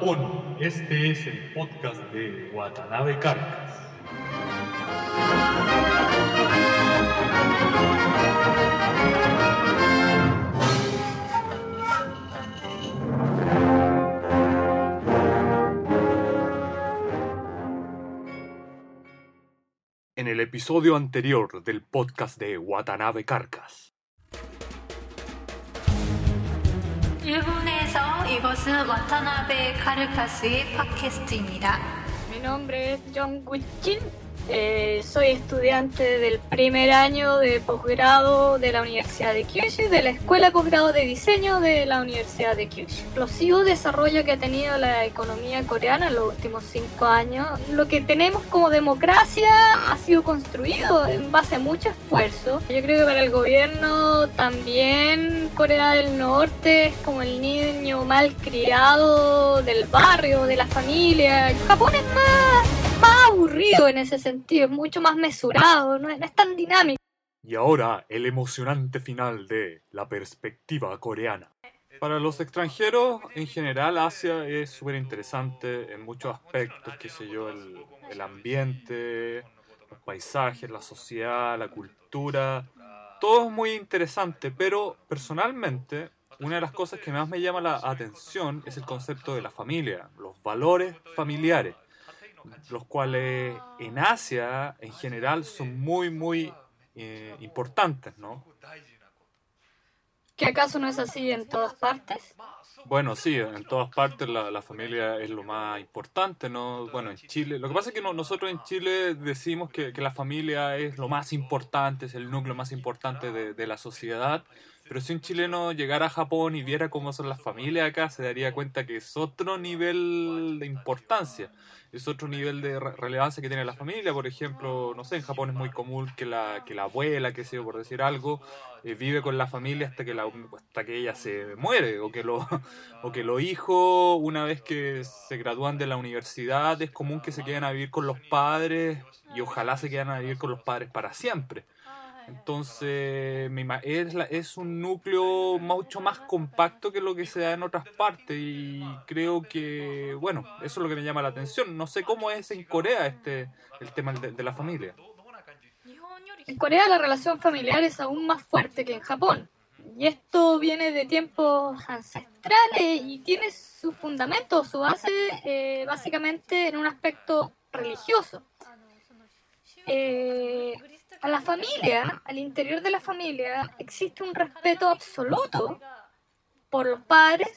Japón. Este es el podcast de Watanabe Carcas. En el episodio anterior del podcast de Watanabe Carcas. 이것은 와타나베 카르카스의 팟캐스트입니다. Mi nombre es John Witkin. Eh, soy estudiante del primer año de posgrado de la Universidad de Kyushu, de la Escuela de Posgrado de Diseño de la Universidad de Kyushu. Explosivo desarrollo que ha tenido la economía coreana en los últimos cinco años. Lo que tenemos como democracia ha sido construido en base a mucho esfuerzo. Yo creo que para el gobierno también Corea del Norte es como el niño mal criado del barrio, de la familia. Japón es más más aburrido en ese sentido, es mucho más mesurado, no no es tan dinámico. Y ahora el emocionante final de la perspectiva coreana. Para los extranjeros, en general, Asia es súper interesante en muchos aspectos, qué sé yo, el, el ambiente, los paisajes, la sociedad, la cultura. Todo es muy interesante, pero personalmente, una de las cosas que más me llama la atención es el concepto de la familia, los valores familiares los cuales en Asia en general son muy, muy eh, importantes, ¿no? ¿Que acaso no es así en todas partes? Bueno, sí, en todas partes la, la, familia es lo más importante, ¿no? Bueno, en Chile, lo que pasa es que no, nosotros en Chile decimos que, que, la familia es lo más importante, es el núcleo más importante de, de la sociedad, pero si un chileno llegara a Japón y viera cómo son las familias acá, se daría cuenta que es otro nivel de importancia, es otro nivel de re relevancia que tiene la familia. Por ejemplo, no sé, en Japón es muy común que la, que la abuela, que sea por decir algo, eh, vive con la familia hasta que, la, hasta que ella se muere, o que, lo, o que los hijos, una vez que se gradúan de la universidad, es común que se queden a vivir con los padres y ojalá se queden a vivir con los padres para siempre. Entonces, es, es un núcleo mucho más compacto que lo que se da en otras partes y creo que, bueno, eso es lo que me llama la atención. No sé cómo es en Corea este el tema de, la familia. En Corea la relación familiar es aún más fuerte que en Japón. Y esto viene de tiempos ancestrales y tiene su fundamento, su base, eh, básicamente en un aspecto religioso. Eh, a la familia, al interior de la familia, existe un respeto absoluto por los padres,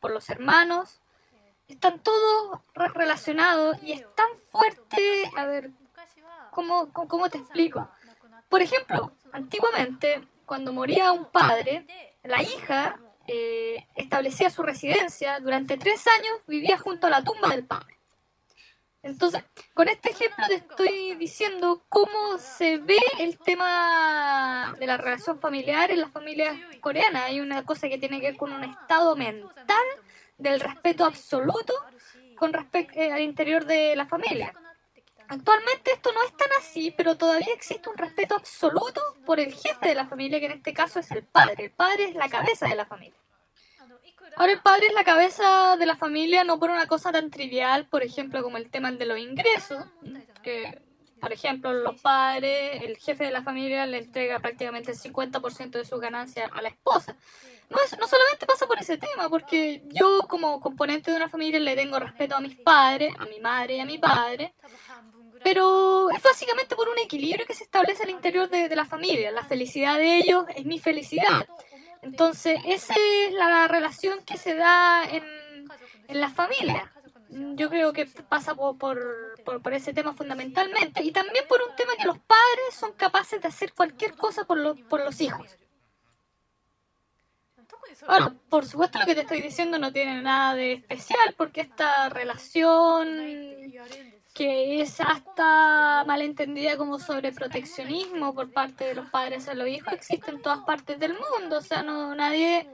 por los hermanos. Están todos relacionados y es tan fuerte. A ver, ¿cómo, cómo, te explico? Por ejemplo, antiguamente, cuando moría un padre, la hija eh, establecía su residencia, durante tres años vivía junto a la tumba del padre. Entonces, con este ejemplo te estoy diciendo cómo se ve el tema de la relación familiar en las familias coreanas. Hay una cosa que tiene que ver con un estado mental del respeto absoluto con respecto eh, al interior de la familia. Actualmente esto no es tan así, pero todavía existe un respeto absoluto por el jefe de la familia, que en este caso es el padre. El padre es la cabeza de la familia. Ahora el padre es la cabeza de la familia no por una cosa tan trivial, por ejemplo, como el tema de los ingresos, que por ejemplo los padres, el jefe de la familia le entrega prácticamente el 50% de sus ganancias a la esposa. No, es, no solamente pasa por ese tema, porque yo como componente de una familia le tengo respeto a mis padres, a mi madre y a mi padre, pero es básicamente por un equilibrio que se establece al interior de, de la familia. La felicidad de ellos es mi felicidad. Entonces, esa es la relación que se da en, en la familia. Yo creo que pasa por, por, por, ese tema fundamentalmente y también por un tema que los padres son capaces de hacer cualquier cosa por, lo, por los hijos. Ahora, por supuesto lo que te estoy diciendo no tiene nada de especial porque esta relación que es hasta malentendida como sobreproteccionismo por parte de los padres a los hijos existe en todas partes del mundo. O sea, no nadie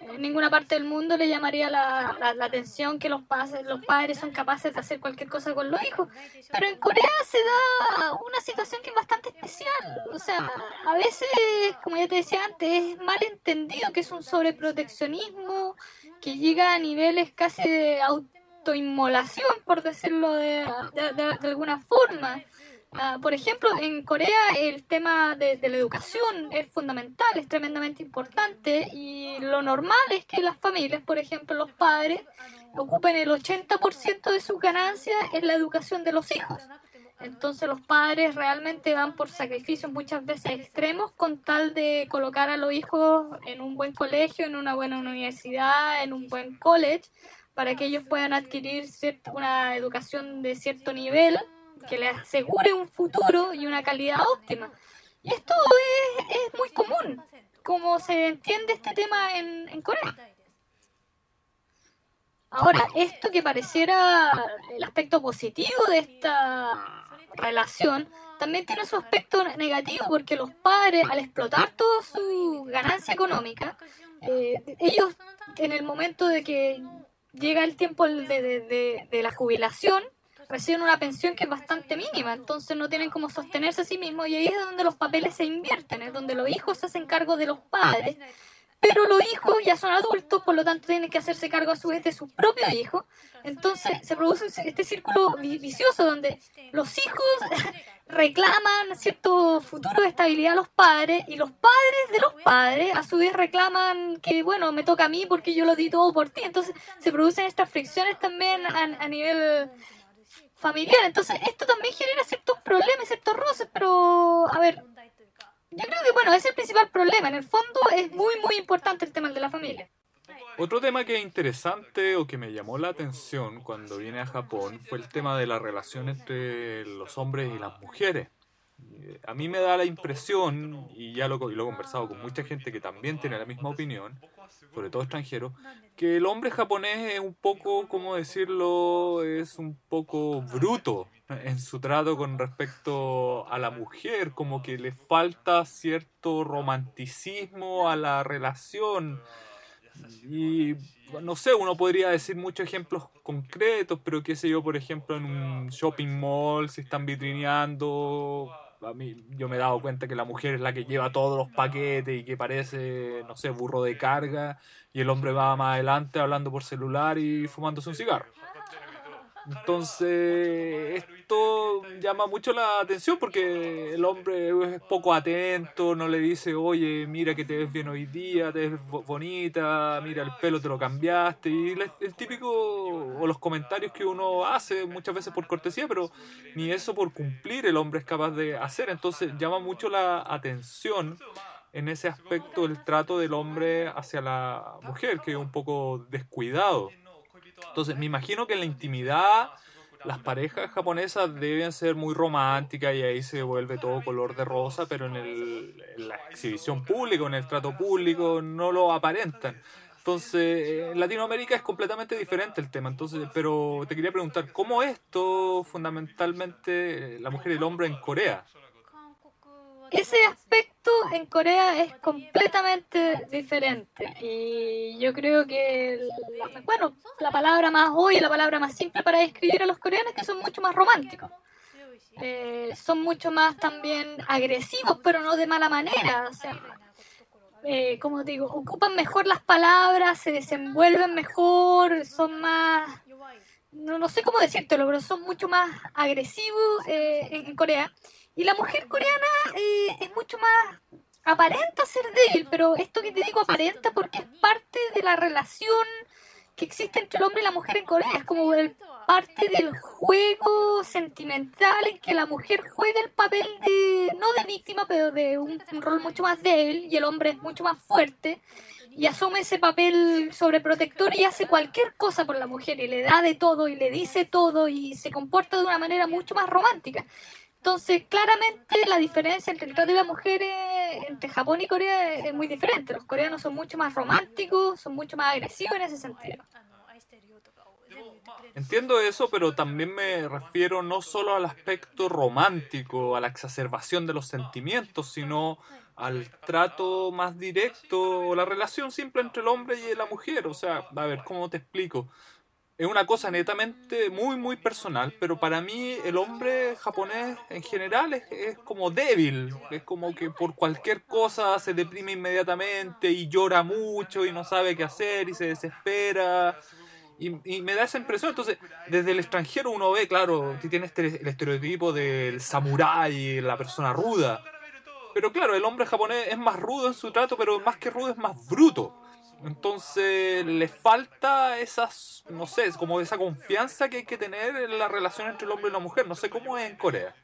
en ninguna parte del mundo le llamaría la, la, la atención que los, padres, los padres son capaces de hacer cualquier cosa con los hijos. Pero en Corea se da una situación que es bastante especial. O sea, a veces, como ya te decía antes, es mal entendido que es un sobreproteccionismo que llega a niveles casi de autoinmolación, por decirlo de, alguna forma. Ah, por ejemplo, en Corea el tema de, de la educación es fundamental, es tremendamente importante y lo normal es que las familias, por ejemplo, los padres, ocupen el 80% de sus ganancias en la educación de los hijos. Entonces los padres realmente van por sacrificios muchas veces extremos con tal de colocar a los hijos en un buen colegio, en una buena universidad, en un buen college, para que ellos puedan adquirir una educación de cierto nivel que les asegure un futuro y una calidad óptima. Y esto es, muy común, como se entiende este tema en, en Corea. Ahora, esto que pareciera el aspecto positivo de esta relación, también tiene su aspecto negativo porque los padres, al explotar toda su ganancia económica, eh, ellos en el momento de que llega el tiempo de, de- de- la jubilación, reciben una pensión que es bastante mínima, entonces no tienen cómo sostenerse a sí mismos y ahí es donde los papeles se invierten, es donde los hijos se hacen cargo de los padres, pero los hijos ya son adultos, por lo tanto tienen que hacerse cargo a su vez de sus propios hijos, entonces se produce este círculo vi- vicioso donde los hijos reclaman cierto futuro de estabilidad a los padres y los padres de los padres a su vez reclaman que bueno me toca a mí porque yo lo di todo por ti. Entonces se producen estas fricciones también a nivel familiar. Entonces esto también genera ciertos problemas ciertos roces pero a ver yo creo que bueno ese es el principal problema en el fondo es muy muy importante el tema de la familia Otro tema que es interesante o que me llamó la atención cuando vine a Japón fue el tema de la relación entre los hombres y las mujeres. Eh, A mí me da la impresión, y ya lo, y lo he conversado con mucha gente que también tiene la misma opinión, sobre todo extranjeros, que el hombre japonés es un poco, ¿cómo decirlo?, es un poco bruto en su trato con respecto a la mujer, como que le falta cierto romanticismo a la relación. Y no sé, uno podría decir muchos ejemplos concretos, pero qué sé yo, por ejemplo, en un shopping mall, si están vitrineando, a mí yo me he dado cuenta que la mujer es la que lleva todos los paquetes y que parece, no sé, burro de carga, y el hombre va más adelante hablando por celular y fumándose un cigarro. Entonces, esto llama mucho la atención porque el hombre es poco atento, no le dice, oye, mira que te ves bien hoy día, te ves bo- bonita, mira el pelo te lo cambiaste, y el típico, o los comentarios que uno hace muchas veces por cortesía, pero ni eso por cumplir el hombre es capaz de hacer, entonces llama mucho la atención en ese aspecto el trato del hombre hacia la mujer, que es un poco descuidado. Entonces, me imagino que en la intimidad las parejas japonesas deben ser muy románticas y ahí se vuelve todo color de rosa, pero en, el, en la exhibición pública, en el trato público, no lo aparentan. Entonces, en Latinoamérica es completamente diferente el tema. Entonces, pero te quería preguntar, ¿cómo esto fundamentalmente la mujer y el hombre en Corea? Ese aspecto en Corea es completamente diferente y yo creo que bueno la palabra más hoy la palabra más simple para describir a los coreanos es que son mucho más románticos Eh, son mucho más también agresivos pero no de mala manera o sea eh, como digo ocupan mejor las palabras se desenvuelven mejor son más no, no sé cómo decírtelo, pero son mucho más agresivos eh, en Corea. Y la mujer coreana eh, es mucho más aparenta ser débil, pero esto que te digo aparenta porque es parte de la relación que existe entre el hombre y la mujer en Corea. Es como el, parte del juego sentimental en que la mujer juega el papel de, no de víctima, pero de un, un rol mucho más débil y el hombre es mucho más fuerte y asume ese papel sobreprotector y hace cualquier cosa por la mujer y le da de todo y le dice todo y se comporta de una manera mucho más romántica. Entonces, claramente la diferencia entre el trato de las mujeres entre Japón y Corea es muy diferente. Los coreanos son mucho más románticos, son mucho más agresivos en ese sentido. Entiendo eso, pero también me refiero no solo al aspecto romántico, a la exacerbación de los sentimientos, sino al trato más directo o la relación simple entre el hombre y la mujer. O sea, a ver, ¿cómo te explico? Es una cosa netamente muy, muy personal, pero para mí el hombre japonés en general es, como débil, es como que por cualquier cosa se deprime inmediatamente y llora mucho y no sabe qué hacer y se desespera Y, y me da esa impresión. Entonces, desde el extranjero uno ve, claro, que tiene este, el estereotipo del samurái, la persona ruda. Pero claro, el hombre japonés es más rudo en su trato, pero más que rudo es más bruto. Entonces le falta esas, no sé, como esa confianza que hay que tener en la relación entre el hombre y la mujer. No sé cómo es en Corea.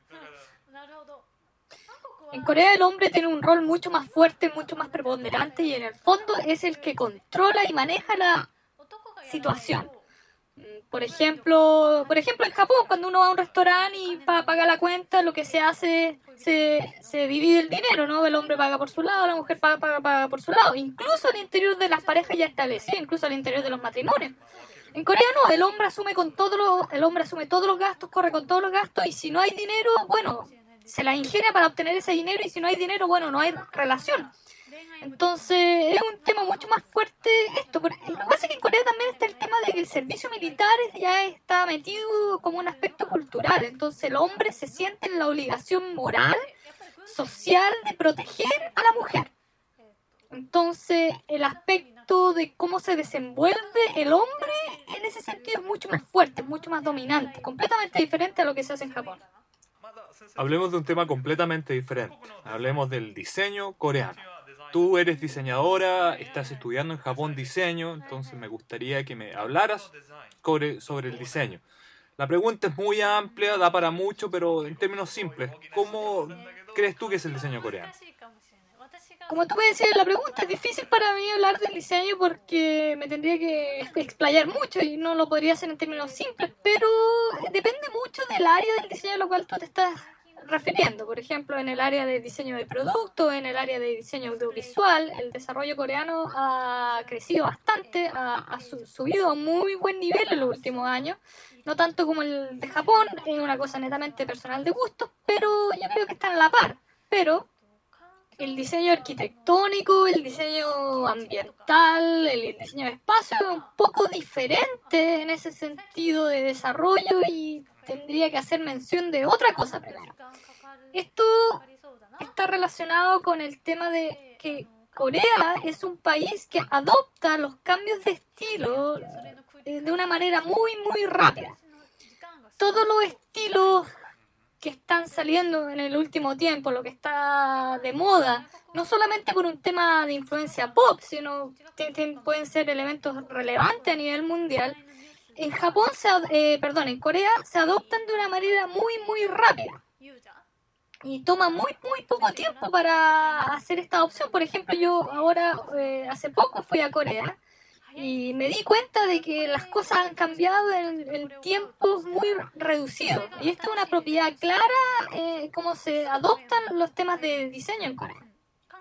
En Corea el hombre tiene un rol mucho más fuerte, mucho más preponderante y en el fondo es el que controla y maneja la situación. Por ejemplo, por ejemplo en Japón cuando uno va a un restaurante y para pagar la cuenta lo que se hace se, se divide el dinero, ¿no? El hombre paga por su lado, la mujer paga, paga, paga por su lado, incluso al interior de las parejas ya establecidas, incluso al interior de los matrimonios. En Corea no, el hombre asume con todos los, el hombre asume todos los gastos, corre con todos los gastos y si no hay dinero, bueno, se la ingenia para obtener ese dinero y si no hay dinero, bueno, no hay relación. Entonces es un tema mucho más fuerte esto. Pero Lo que pasa es que en Corea también está el tema de que el servicio militar ya está metido como un aspecto cultural. Entonces el hombre se siente en la obligación moral, social de proteger a la mujer. Entonces el aspecto de cómo se desenvuelve el hombre en ese sentido es mucho más fuerte, mucho más dominante, completamente diferente a lo que se hace en Japón. Hablemos de un tema completamente diferente. Hablemos del diseño coreano. Tú eres diseñadora, estás estudiando en Japón diseño, entonces me gustaría que me hablaras sobre, sobre el diseño. La pregunta es muy amplia, da para mucho, pero en términos simples, ¿cómo crees tú que es el diseño coreano? Como tú me decías, la pregunta es difícil para mí hablar del diseño porque me tendría que explayar mucho y no lo podría hacer en términos simples, pero depende mucho del área del diseño a lo cual tú te estás refiriendo. Por ejemplo, en el área de diseño de producto, en el área de diseño audiovisual, el desarrollo coreano ha crecido bastante, ha, ha su- subido a muy buen nivel en los últimos años. No tanto como el de Japón, es una cosa netamente personal de gustos, pero yo creo que están a la par. Pero el diseño arquitectónico, el diseño ambiental, el diseño de espacio es un poco diferente en ese sentido de desarrollo y tendría que hacer mención de otra cosa primero. Esto está relacionado con el tema de que Corea es un país que adopta los cambios de estilo eh, de una manera muy, muy rápida. Todos los estilos que están saliendo en el último tiempo, lo que está de moda, no solamente por un tema de influencia pop, sino que pueden ser elementos relevantes a nivel mundial. En Japón, se, eh, perdón, en Corea se adoptan de una manera muy, muy rápida y toma muy, muy poco tiempo para hacer esta adopción. Por ejemplo, yo ahora, eh, hace poco fui a Corea y me di cuenta de que las cosas han cambiado en, en tiempos muy reducidos. Y esto es una propiedad clara, eh, cómo se adoptan los temas de diseño en Corea.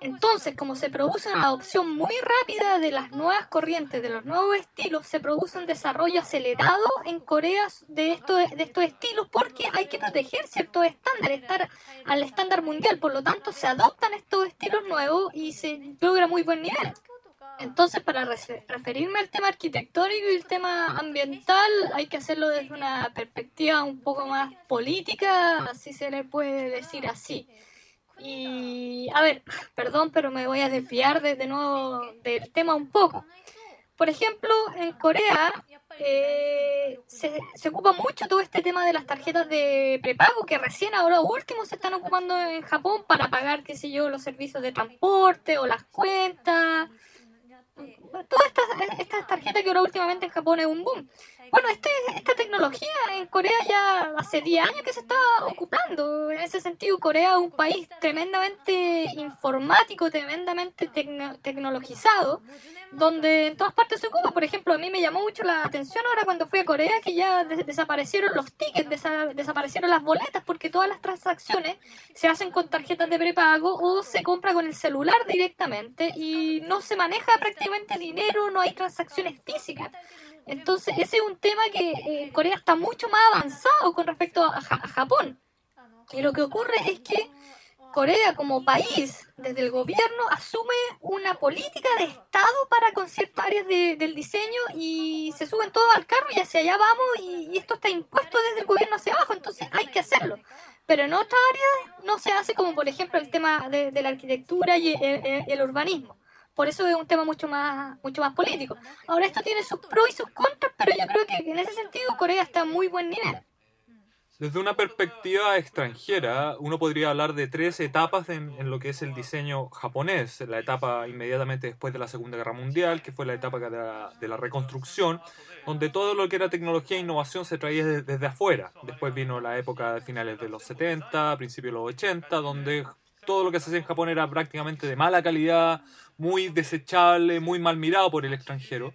Entonces, como se produce una adopción muy rápida de las nuevas corrientes, de los nuevos estilos, se produce un desarrollo acelerado en Corea de estos, de estos estilos porque hay que proteger ciertos estándares, estar al estándar mundial. Por lo tanto, se adoptan estos estilos nuevos y se logra muy buen nivel. Entonces, para refe- referirme al tema arquitectónico y el tema ambiental, hay que hacerlo desde una perspectiva un poco más política, así se le puede decir así. Y, a ver, perdón, pero me voy a desviar de, de nuevo del tema un poco. Por ejemplo, en Corea eh, se, se ocupa mucho todo este tema de las tarjetas de prepago que recién ahora último se están ocupando en Japón para pagar, qué sé yo, los servicios de transporte o las cuentas. Okay. Todas estas, estas tarjetas que ahora últimamente en Japón es un boom. Bueno, este, esta tecnología en Corea ya hace 10 años que se está ocupando. En ese sentido, Corea es un país tremendamente informático, tremendamente tecno- tecnologizado, donde en todas partes se ocupa. Por ejemplo, a mí me llamó mucho la atención ahora cuando fui a Corea que ya des- desaparecieron los tickets, desa- desaparecieron las boletas, porque todas las transacciones se hacen con tarjetas de prepago o se compra con el celular directamente y no se maneja prácticamente dinero, no hay transacciones físicas. Entonces, ese es un tema que eh, Corea está mucho más avanzado con respecto a, a Japón. Y lo que ocurre es que Corea como país, desde el gobierno, asume una política de Estado para con ciertas áreas de- del diseño y se suben todos al carro y hacia allá vamos y, esto está impuesto desde el gobierno hacia abajo, entonces hay que hacerlo. Pero en otras áreas no se hace como por ejemplo el tema de, la arquitectura y el, el- el urbanismo. Por eso es un tema mucho más, mucho más político. Ahora esto tiene sus pros y sus contras, pero yo creo que en ese sentido Corea está a muy buen nivel. Desde una perspectiva extranjera, uno podría hablar de tres etapas en, en, lo que es el diseño japonés. La etapa inmediatamente después de la Segunda Guerra Mundial, que fue la etapa de la, de la reconstrucción, donde todo lo que era tecnología e innovación se traía desde, desde afuera. Después vino la época de finales de los 70, principios de los 80, donde todo lo que se hacía en Japón era prácticamente de mala calidad, muy desechable, muy mal mirado por el extranjero.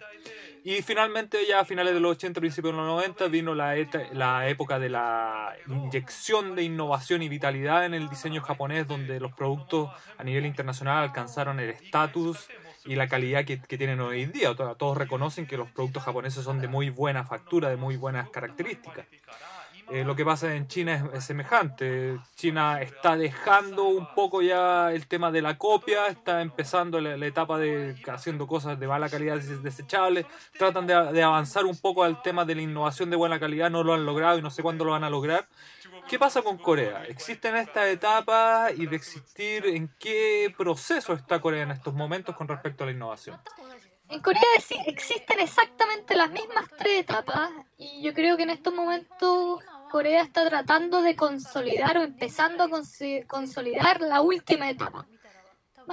Y finalmente ya a finales de los 80, principios de los 90 vino la, la época de la inyección de innovación y vitalidad en el diseño japonés, donde los productos a nivel internacional alcanzaron el estatus y la calidad que, que, tienen hoy en día. Todos reconocen que los productos japoneses son de muy buena factura, de muy buenas características. Eh, lo que pasa en China es, es, semejante. China está dejando un poco ya el tema de la copia, está empezando la, etapa de haciendo cosas de mala calidad desechables, tratan de, de, avanzar un poco al tema de la innovación de buena calidad, no lo han logrado y no sé cuándo lo van a lograr. ¿Qué pasa con Corea? ¿Existen estas etapas y de existir en qué proceso está Corea en estos momentos con respecto a la innovación? En Corea existen exactamente las mismas tres etapas y yo creo que en estos momentos Corea está tratando de consolidar o empezando a consolidar la última etapa.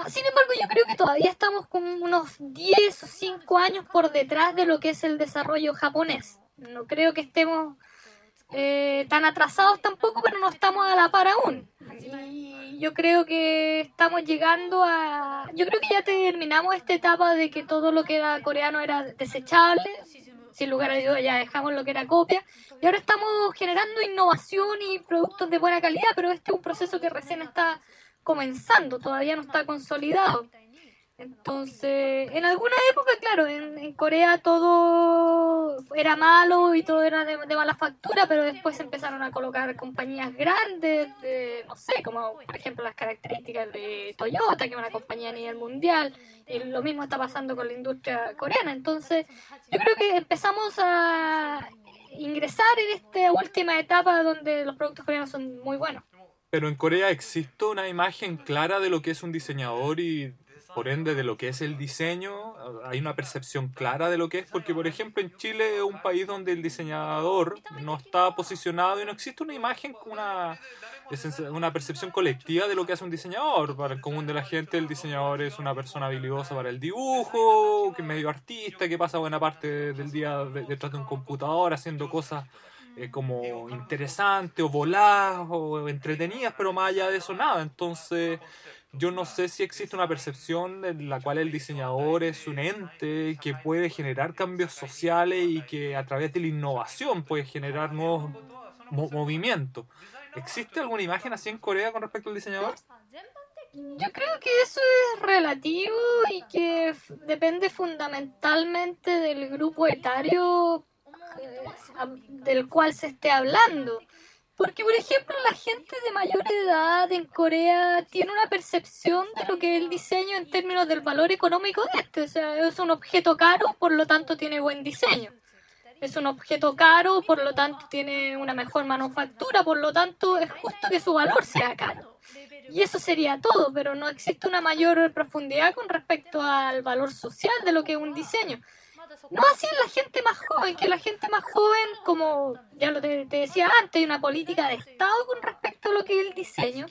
Sin embargo, yo creo que todavía estamos con unos 10 o 5 años por detrás de lo que es el desarrollo japonés. No creo que estemos eh, tan atrasados tampoco, pero no estamos a la par aún. Y yo creo que estamos llegando a... Yo creo que ya terminamos esta etapa de que todo lo que era coreano era desechable, sin lugar a dudas ya dejamos lo que era copia, y ahora estamos generando innovación y productos de buena calidad, pero este es un proceso que recién está comenzando, todavía no está consolidado. Entonces, en alguna época, claro, en, en, Corea todo era malo y todo era de, mala factura, pero después empezaron a colocar compañías grandes, de, no sé, como por ejemplo las características de Toyota, que es una compañía a nivel mundial, y lo mismo está pasando con la industria coreana. Entonces, yo creo que empezamos a ingresar en esta última etapa donde los productos coreanos son muy buenos. Pero en Corea existe una imagen clara de lo que es un diseñador y por ende de lo que es el diseño, hay una percepción clara de lo que es, porque por ejemplo en Chile es un país donde el diseñador no está posicionado y no existe una imagen, una, una percepción colectiva de lo que hace un diseñador. Para el común de la gente el diseñador es una persona habilidosa para el dibujo, que es medio artista, que pasa buena parte del día detrás de un computador haciendo cosas eh, como interesantes o voladas o entretenidas, pero más allá de eso nada. Entonces yo no sé si existe una percepción en la cual el diseñador es un ente que puede generar cambios sociales y que a través de la innovación puede generar nuevos mo movimientos. ¿Existe alguna imagen así en Corea con respecto al diseñador? Yo creo que eso es relativo y que depende fundamentalmente del grupo etario eh, del cual se esté hablando. Porque, por ejemplo, la gente de mayor edad en Corea tiene una percepción de lo que es el diseño en términos del valor económico de este. O sea, es un objeto caro, por lo tanto tiene buen diseño. Es un objeto caro, por lo tanto tiene una mejor manufactura, por lo tanto es justo que su valor sea caro. Y eso sería todo, pero no existe una mayor profundidad con respecto al valor social de lo que es un diseño. No así en la gente más joven, que la gente más joven, como ya lo te, te, decía antes, hay una política de Estado con respecto a lo que es el diseño,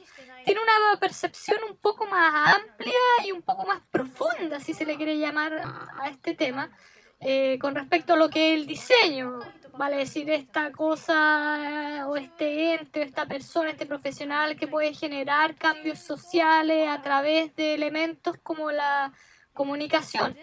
tiene una percepción un poco más amplia y un poco más profunda, si se le quiere llamar a este tema, eh, con respecto a lo que es el diseño. Vale decir, esta cosa o este ente o esta persona, este profesional que puede generar cambios sociales a través de elementos como la comunicación.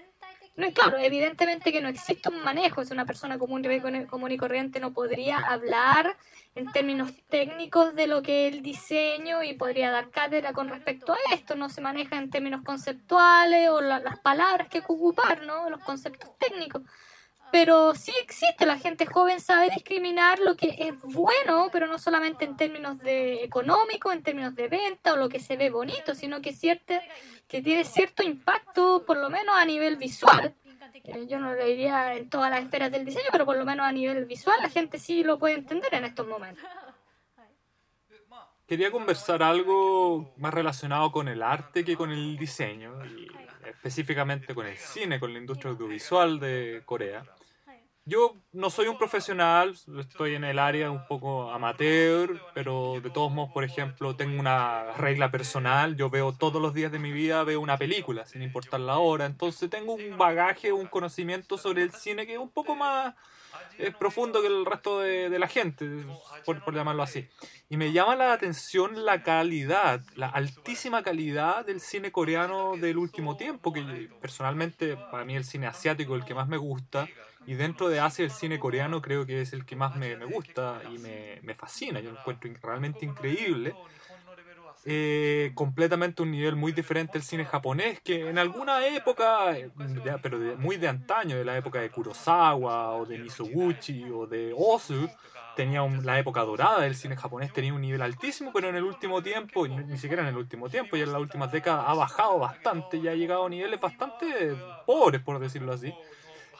No, claro, evidentemente que no existe un manejo, es una persona común, común y corriente, no podría hablar en términos técnicos de lo que es el diseño y podría dar cátedra con respecto a esto, no se maneja en términos conceptuales o la, las palabras que hay que ocupar, ¿no? los conceptos técnicos. Pero sí existe, la gente joven sabe discriminar lo que es bueno, pero no solamente en términos de económico, en términos de venta o lo que se ve bonito, sino que, cierta, que tiene cierto impacto, por lo menos a nivel visual. Eh, yo no lo diría en todas las esferas del diseño, pero por lo menos a nivel visual la gente sí lo puede entender en estos momentos. Quería conversar algo más relacionado con el arte que con el diseño. Y específicamente con el cine, con la industria audiovisual de Corea. Yo no soy un profesional, estoy en el área un poco amateur, pero de todos modos, por ejemplo, tengo una regla personal, yo veo todos los días de mi vida, veo una película, sin importar la hora, entonces tengo un bagaje, un conocimiento sobre el cine que es un poco más es profundo que el resto de, de la gente, por, por, llamarlo así. Y me llama la atención la calidad, la altísima calidad del cine coreano del último tiempo, que personalmente para mí el cine asiático es el que más me gusta, y dentro de Asia el cine coreano creo que es el que más me, me gusta y me, me, fascina, yo lo encuentro realmente increíble. Eh, completamente un nivel muy diferente al cine japonés, que en alguna época, pero de, muy de antaño, de la época de Kurosawa o de Mizoguchi o de Ozu, tenía un, la época dorada del cine japonés, tenía un nivel altísimo, pero en el último tiempo, ni, ni siquiera en el último tiempo, ya en las últimas décadas ha bajado bastante y ha llegado a niveles bastante pobres, por decirlo así.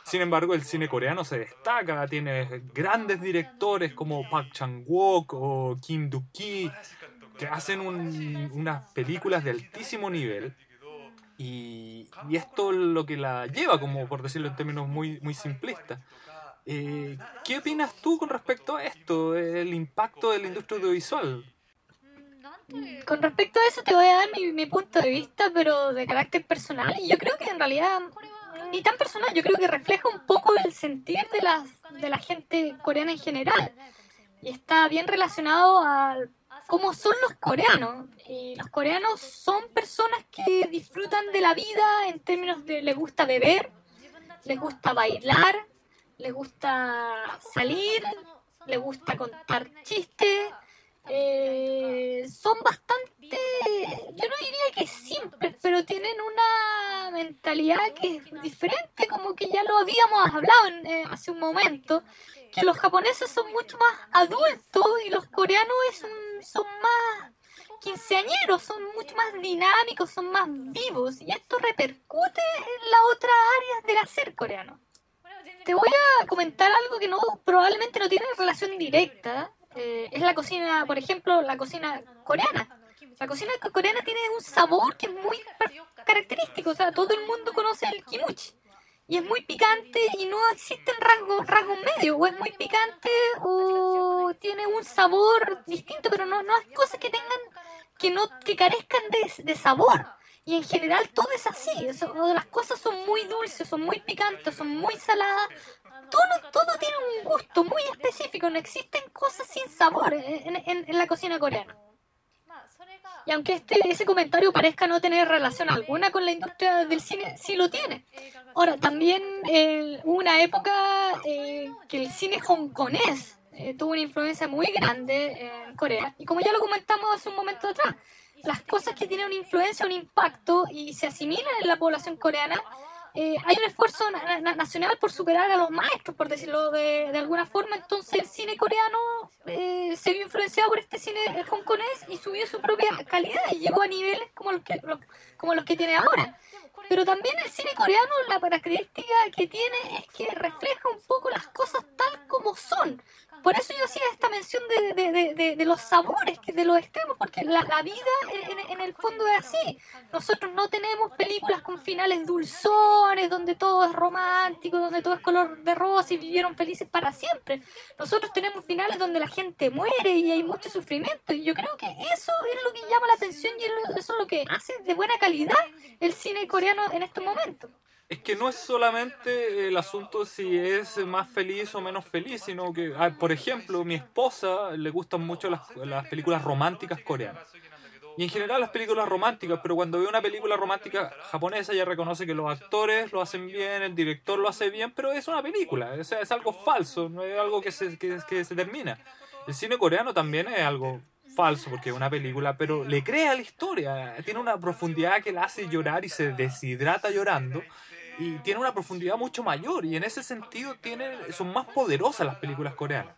Sin embargo, el cine coreano se destaca, tiene grandes directores como Park Chan-wook o Kim Duk-ki, que hacen un, unas películas de altísimo nivel. Y, y, esto lo que la lleva, como por decirlo en términos muy, muy simplistas. Eh, ¿Qué opinas tú con respecto a esto, el impacto de la industria audiovisual? Con respecto a eso te voy a dar mi, punto de vista, pero de carácter personal. Y yo creo que en realidad ni tan personal, yo creo que refleja un poco el sentir de la, de la gente coreana en general. Y está bien relacionado al cómo son los coreanos. Y los coreanos son personas que disfrutan de la vida en términos de les gusta beber, les gusta bailar, les gusta salir, les gusta contar chistes. Eh, son bastante, yo no diría que simples, pero tienen una mentalidad que es diferente, como que ya lo habíamos hablado en, eh, hace un momento, que los japoneses son mucho más adultos y los coreanos es son más quinceañeros, son mucho más dinámicos, son más vivos y esto repercute en las otras áreas del hacer coreano. Te voy a comentar algo que no probablemente no tiene relación directa, eh, es la cocina, por ejemplo, la cocina coreana. La cocina coreana tiene un sabor que es muy característico, o sea, todo el mundo conoce el kimuchi. Y es muy picante y no existen rasgos, rasgos medios, o es muy picante o tiene un sabor distinto, pero no, no hay cosas que tengan, que no, que carezcan de, de sabor. Y en general todo es así, las cosas son muy dulces, son muy picantes, son muy saladas, todo, todo tiene un gusto muy específico, no existen cosas sin sabor en, en la cocina coreana. Y aunque este, ese comentario parezca no tener relación alguna con la industria del cine, sí lo tiene. Ahora, también eh, hubo una época eh, que el cine hongkonés eh, tuvo una influencia muy grande en Corea. Y como ya lo comentamos hace un momento atrás, las cosas que tienen una influencia, un impacto y se asimilan en la población coreana eh, hay un esfuerzo na na nacional por superar a los maestros, por decirlo de, de alguna forma. Entonces el cine coreano eh, se vio influenciado por este cine hongkonés y subió su propia calidad y llegó a niveles como los que, los, como los que tiene ahora. Pero también el cine coreano, la característica que tiene es que refleja un poco las cosas tal como son. Por eso yo hacía esta mención de, los sabores, de los extremos, porque la, la vida en, en, el fondo es así. Nosotros no tenemos películas con finales dulzones, donde todo es romántico, donde todo es color de rosa y vivieron felices para siempre. Nosotros tenemos finales donde la gente muere y hay mucho sufrimiento. Y yo creo que eso es lo que llama la atención y eso es lo que hace de buena calidad el cine coreano en estos momentos es que no es solamente el asunto si es más feliz o menos feliz, sino que, por ejemplo, mi esposa le gustan mucho las, las, películas románticas coreanas. Y en general las películas románticas, pero cuando ve una película romántica japonesa ya reconoce que los actores lo hacen bien, el director lo hace bien, pero es una película, o sea, es algo falso, no es algo que se, que, que se termina. El cine coreano también es algo falso porque es una película, pero le crea la historia, tiene una profundidad que la hace llorar y se deshidrata llorando y tiene una profundidad mucho mayor y en ese sentido tiene, son más poderosas las películas coreanas.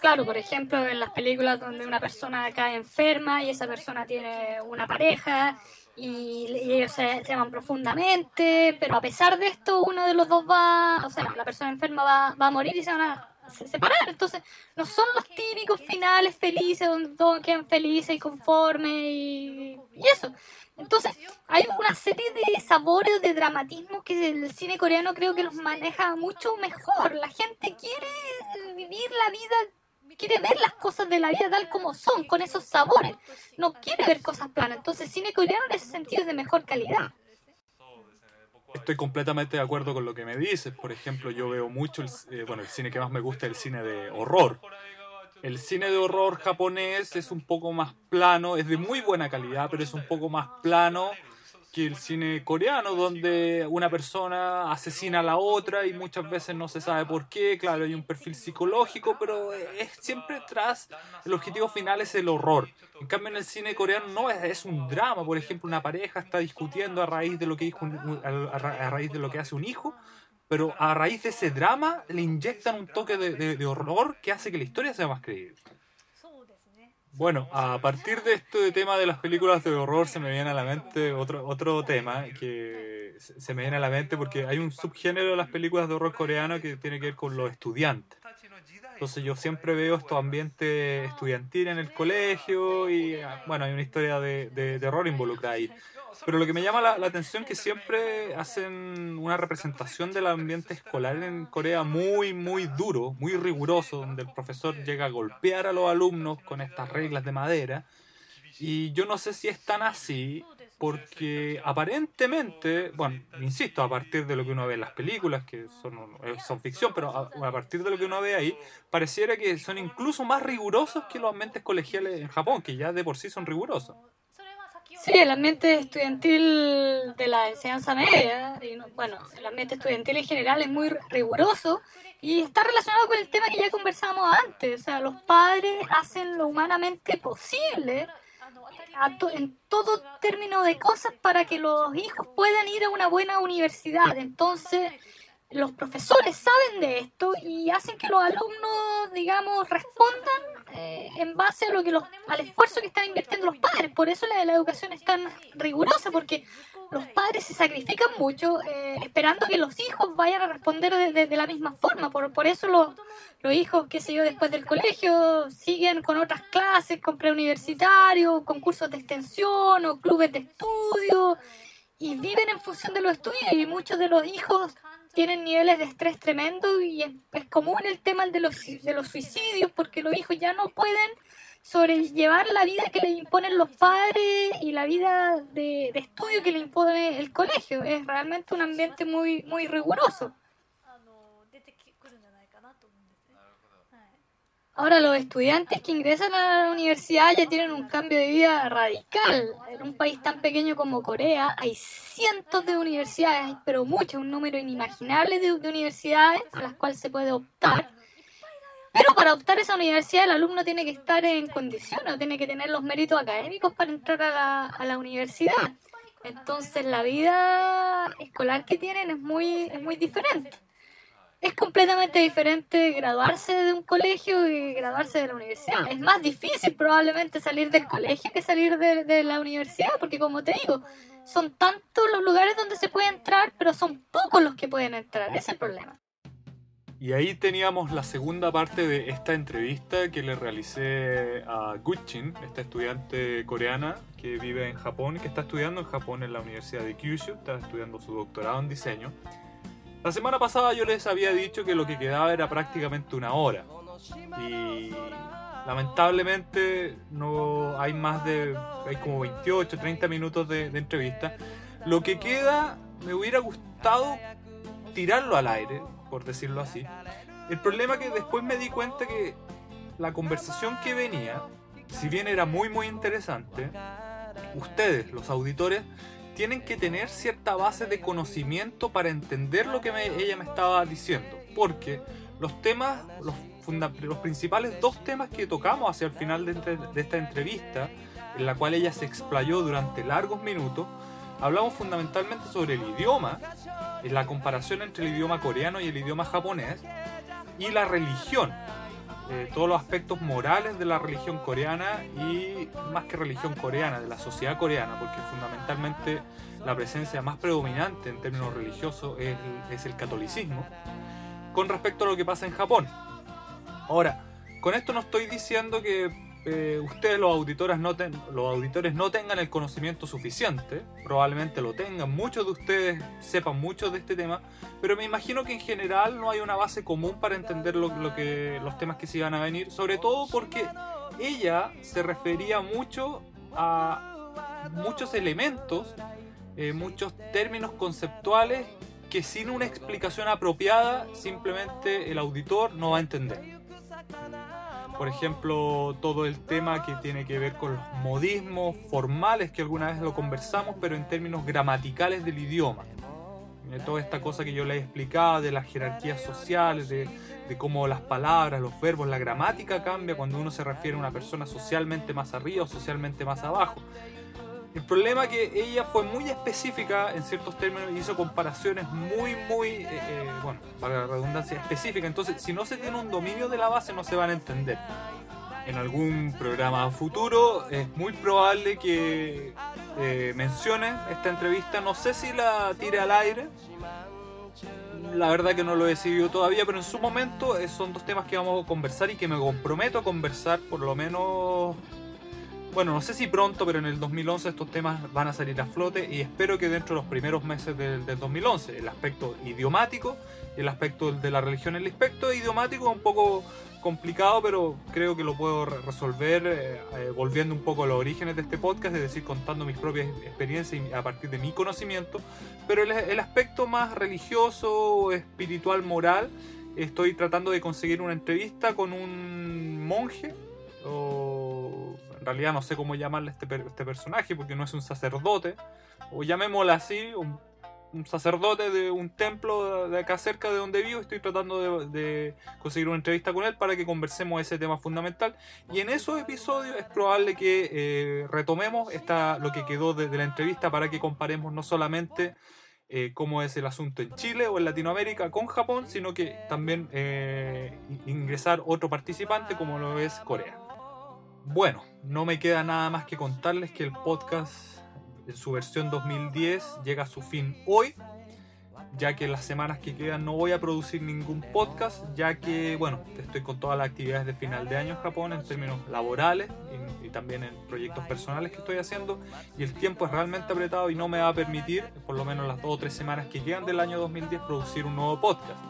Claro, por ejemplo, en las películas donde una persona cae enferma y esa persona tiene una pareja y, ellos se, se, aman profundamente, pero a pesar de esto uno de los dos va, o sea, la persona enferma va, va a morir y se van a, separar. Entonces, no son los típicos finales felices donde todos quedan felices y conformes y, eso. Entonces, hay una serie de sabores, de dramatismo que el cine coreano creo que los maneja mucho mejor. La gente quiere vivir la vida, quiere ver las cosas de la vida tal como son, con esos sabores. No quiere ver cosas planas. Entonces, cine coreano en ese sentido es de mejor calidad. Estoy completamente de acuerdo con lo que me dices. Por ejemplo, yo veo mucho, el, eh, bueno, el cine que más me gusta es el cine de horror. El cine de horror japonés es un poco más plano, es de muy buena calidad, pero es un poco más plano que el cine coreano, donde una persona asesina a la otra y muchas veces no se sabe por qué. Claro, hay un perfil psicológico, pero es siempre tras el objetivo final es el horror. En cambio, en el cine coreano no es, es un drama. Por ejemplo, una pareja está discutiendo a raíz de lo que dijo un- a, a ra- a raíz de lo que hace un hijo, pero a raíz de ese drama le inyectan un toque de- de horror que hace que la historia sea más creíble. Bueno, a partir de este tema de las películas de horror se me viene a la mente otro, otro tema que se me viene a la mente porque hay un subgénero de las películas de horror coreano que tiene que ver con los estudiantes. Entonces yo siempre veo estos ambientes estudiantiles en el colegio y ah, bueno, hay una historia de, de terror involucrada ahí. Pero lo que me llama la, atención es que siempre hacen una representación del ambiente escolar en Corea muy, muy duro, muy riguroso, donde el profesor llega a golpear a los alumnos con estas reglas de madera. Y yo no sé si es tan así, porque aparentemente, bueno, insisto, a partir de lo que uno ve en las películas, que son, son ficción, pero a, a partir de lo que uno ve ahí, pareciera que son incluso más rigurosos que los ambientes colegiales en Japón, que ya de por sí son rigurosos. Sí, el ambiente estudiantil de la enseñanza media, y no- bueno, el ambiente estudiantil en general es muy riguroso y está relacionado con el tema que ya conversábamos antes. O sea, los padres hacen lo humanamente posible en todo término de cosas para que los hijos puedan ir a una buena universidad. Entonces, los profesores saben de esto y hacen que los alumnos, digamos, respondan eh, en base a lo que los, al esfuerzo que están invirtiendo los padres. Por eso la, la educación es tan rigurosa, porque los padres se sacrifican mucho eh, esperando que los hijos vayan a responder de, la misma forma. Por, por eso los, los hijos, qué sé yo, después del colegio siguen con otras clases, con preuniversitarios, concursos de extensión o clubes de estudio y viven en función de los estudios y muchos de los hijos tienen niveles de estrés tremendo y es, común el tema de los, de los suicidios porque los hijos ya no pueden sobrellevar la vida que les imponen los padres y la vida de, de estudio que le impone el colegio. Es realmente un ambiente muy, muy riguroso. Ahora los estudiantes que ingresan a la universidad ya tienen un cambio de vida radical. En un país tan pequeño como Corea hay cientos de universidades, pero muchas, un número inimaginable de, de universidades a las cuales se puede optar. Pero para optar a esa universidad el alumno tiene que estar en condiciones, tiene que tener los méritos académicos para entrar a la, a la universidad. Entonces la vida escolar que tienen es muy, es muy diferente. Es completamente diferente graduarse de un colegio y graduarse de la universidad. Es más difícil probablemente salir del colegio que salir de, la universidad, porque como te digo, son tantos los lugares donde se puede entrar, pero son pocos los que pueden entrar. Ese es el problema. Y ahí teníamos la segunda parte de esta entrevista que le realicé a Guchin, esta estudiante coreana que vive en Japón que está estudiando en Japón en la Universidad de Kyushu, está estudiando su doctorado en diseño. La semana pasada yo les había dicho que lo que quedaba era prácticamente una hora. Y lamentablemente no hay más de. hay como 28, 30 minutos de, de entrevista. Lo que queda me hubiera gustado tirarlo al aire, por decirlo así. El problema es que después me di cuenta que la conversación que venía, si bien era muy muy interesante, ustedes, los auditores, tienen que tener cierta base de conocimiento para entender lo que me- ella me estaba diciendo. Porque los temas, los, funda- los principales dos temas que tocamos hacia el final de, entre- de esta entrevista, en la cual ella se explayó durante largos minutos, hablamos fundamentalmente sobre el idioma, la comparación entre el idioma coreano y el idioma japonés, y la religión, eh, todos los aspectos morales de la religión coreana y más que religión coreana, de la sociedad coreana, porque fundamentalmente la presencia más predominante en términos religiosos es el, es el catolicismo, con respecto a lo que pasa en Japón. Ahora, con esto no estoy diciendo que eh, ustedes los auditores, no ten- los auditores no tengan el conocimiento suficiente, probablemente lo tengan, muchos de ustedes sepan mucho de este tema, pero me imagino que en general no hay una base común para entender lo, lo que, los temas que se iban a venir, sobre todo porque ella se refería mucho a muchos elementos, eh, muchos términos conceptuales que sin una explicación apropiada simplemente el auditor no va a entender. Por ejemplo, todo el tema que tiene que ver con los modismos formales, que alguna vez lo conversamos, pero en términos gramaticales del idioma. Eh, Toda esta cosa que yo les explicaba de las jerarquías sociales, de, de cómo las palabras, los verbos, la gramática cambia cuando uno se refiere a una persona socialmente más arriba o socialmente más abajo. El problema es que ella fue muy específica en ciertos términos y hizo comparaciones muy, muy, eh, eh, bueno, para la redundancia, específica. Entonces, si no se tiene un dominio de la base, no se van a entender. En algún programa futuro es muy probable que eh, mencione esta entrevista. No sé si la tire al aire. La verdad que no lo he decidido todavía, pero en su momento eh, son dos temas que vamos a conversar y que me comprometo a conversar por lo menos bueno, no sé si pronto, pero en el 2011 estos temas van a salir a flote y espero que dentro de los primeros meses del, del 2011, el aspecto idiomático el aspecto de la religión, el aspecto idiomático es un poco complicado, pero creo que lo puedo re- resolver eh, eh, volviendo un poco a los orígenes de este podcast, es decir, contando mis propias experiencias y a partir de mi conocimiento, pero el, el aspecto más religioso, espiritual, moral, estoy tratando de conseguir una entrevista con un monje o realidad no sé cómo llamarle a este, este personaje porque no es un sacerdote. O llamémoslo así un, sacerdote de un templo de acá cerca de donde vivo. Estoy tratando de, conseguir una entrevista con él para que conversemos ese tema fundamental. Y en esos episodios es probable que eh, retomemos esta, lo que quedó de, de la entrevista para que comparemos no solamente eh, cómo es el asunto en Chile o en Latinoamérica con Japón, sino que también eh, ingresar otro participante como lo es Corea. Bueno, no me queda nada más que contarles que el podcast en su versión 2010 llega a su fin hoy, ya que en las semanas que quedan no voy a producir ningún podcast, ya que, bueno, estoy con todas las actividades de final de año en Japón en términos laborales y, y también en proyectos personales que estoy haciendo, y el tiempo es realmente apretado y no me va a permitir, por lo menos las dos o tres semanas que quedan del año 2010, producir un nuevo podcast.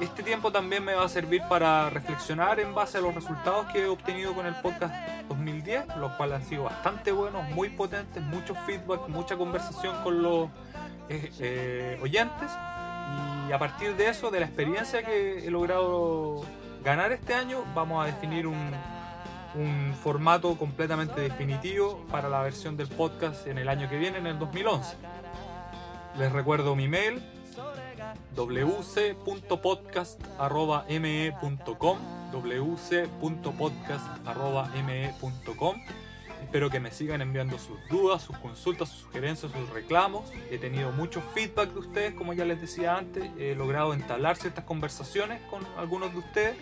Este tiempo también me va a servir para reflexionar en base a los resultados que he obtenido con el podcast 2010, los cuales han sido bastante buenos, muy potentes, mucho feedback, mucha conversación con los eh, eh, oyentes. Y a partir de eso, de la experiencia que he logrado ganar este año, vamos a definir un, un formato completamente definitivo para la versión del podcast en el año que viene, en el 2011. Les recuerdo mi mail wc.podcast.me.com wc.podcast.me.com Espero que me sigan enviando sus dudas, sus consultas, sus sugerencias, sus reclamos. He tenido mucho feedback de ustedes, como ya les decía antes. He logrado entablar ciertas conversaciones con algunos de ustedes,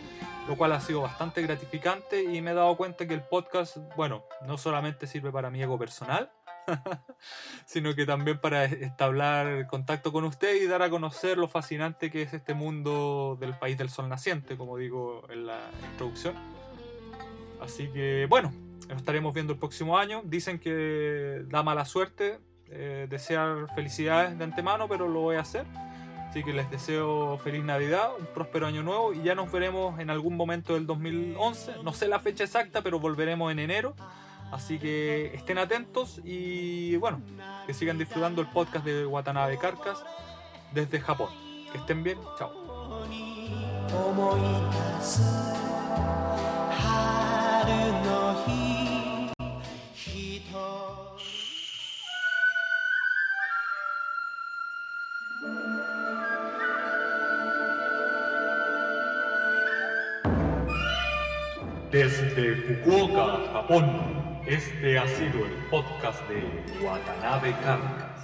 lo cual ha sido bastante gratificante y me he dado cuenta que el podcast, bueno, no solamente sirve para mi ego personal, sino que también para establecer contacto con usted y dar a conocer lo fascinante que es este mundo del país del sol naciente, como digo en la introducción. Así que bueno, nos estaremos viendo el próximo año. Dicen que da mala suerte eh, desear felicidades de antemano, pero lo voy a hacer. Así que les deseo feliz Navidad, un próspero año nuevo y ya nos veremos en algún momento del 2011. No sé la fecha exacta, pero volveremos en enero. Así que estén atentos y bueno, que sigan disfrutando el podcast de Watanabe Carcas desde Japón. Que estén bien, chao. desde Fukuoka, Japón este ha sido el podcast de Watanabe Carcas.